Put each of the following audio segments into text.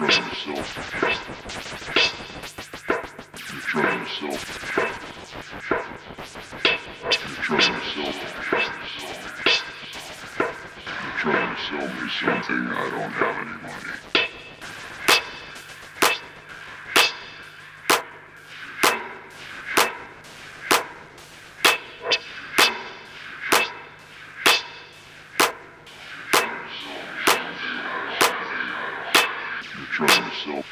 You try himself. You try himself. Something I don't have any money. trying to sell.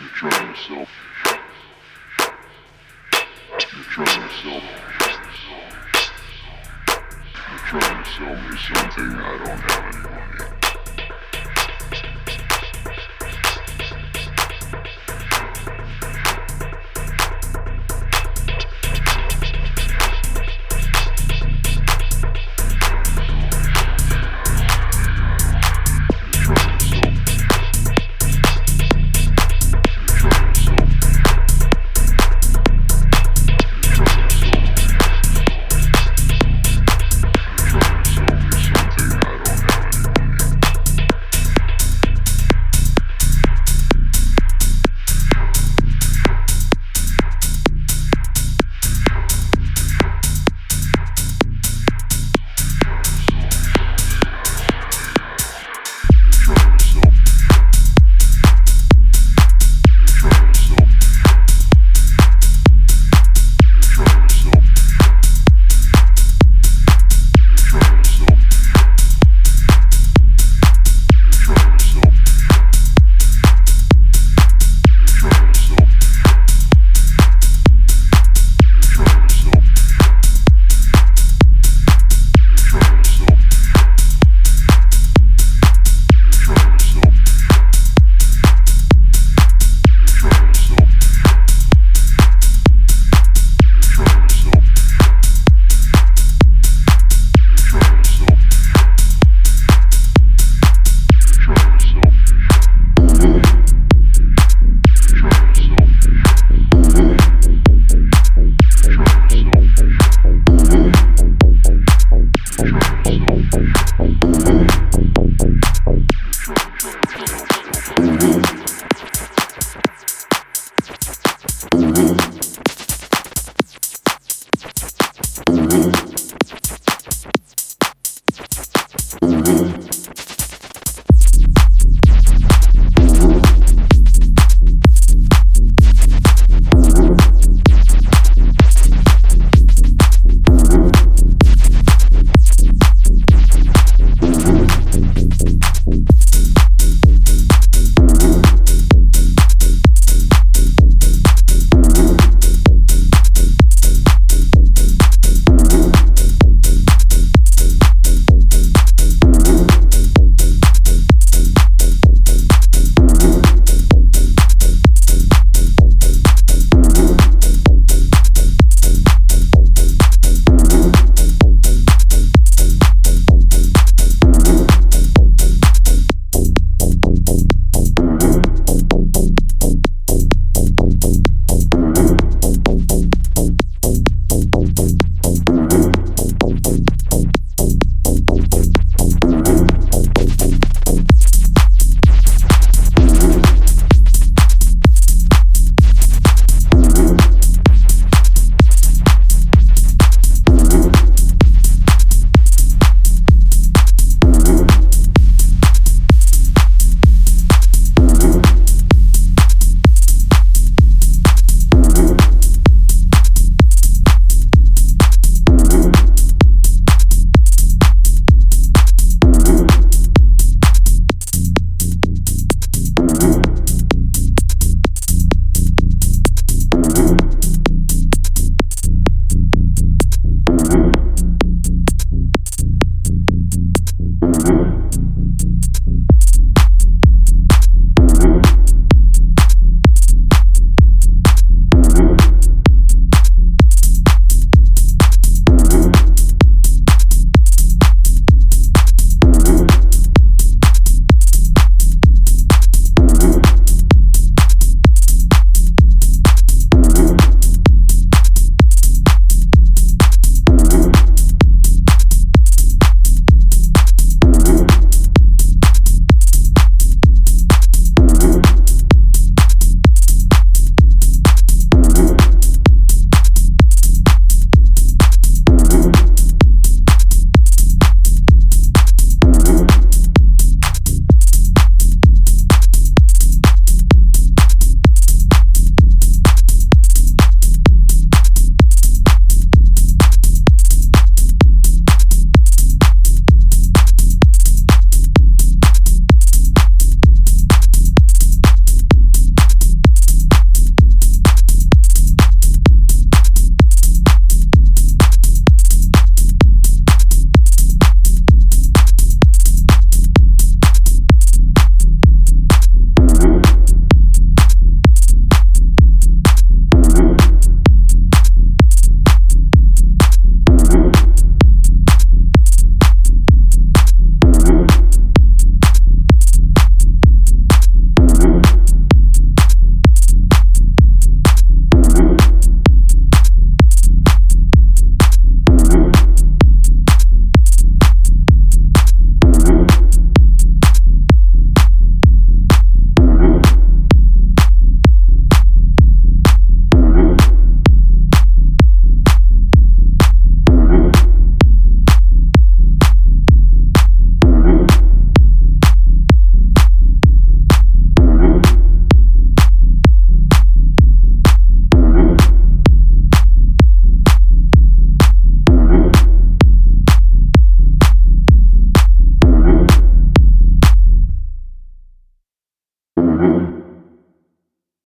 You're trying to sell. You're trying to sell. You're trying to sell me something I don't have any money.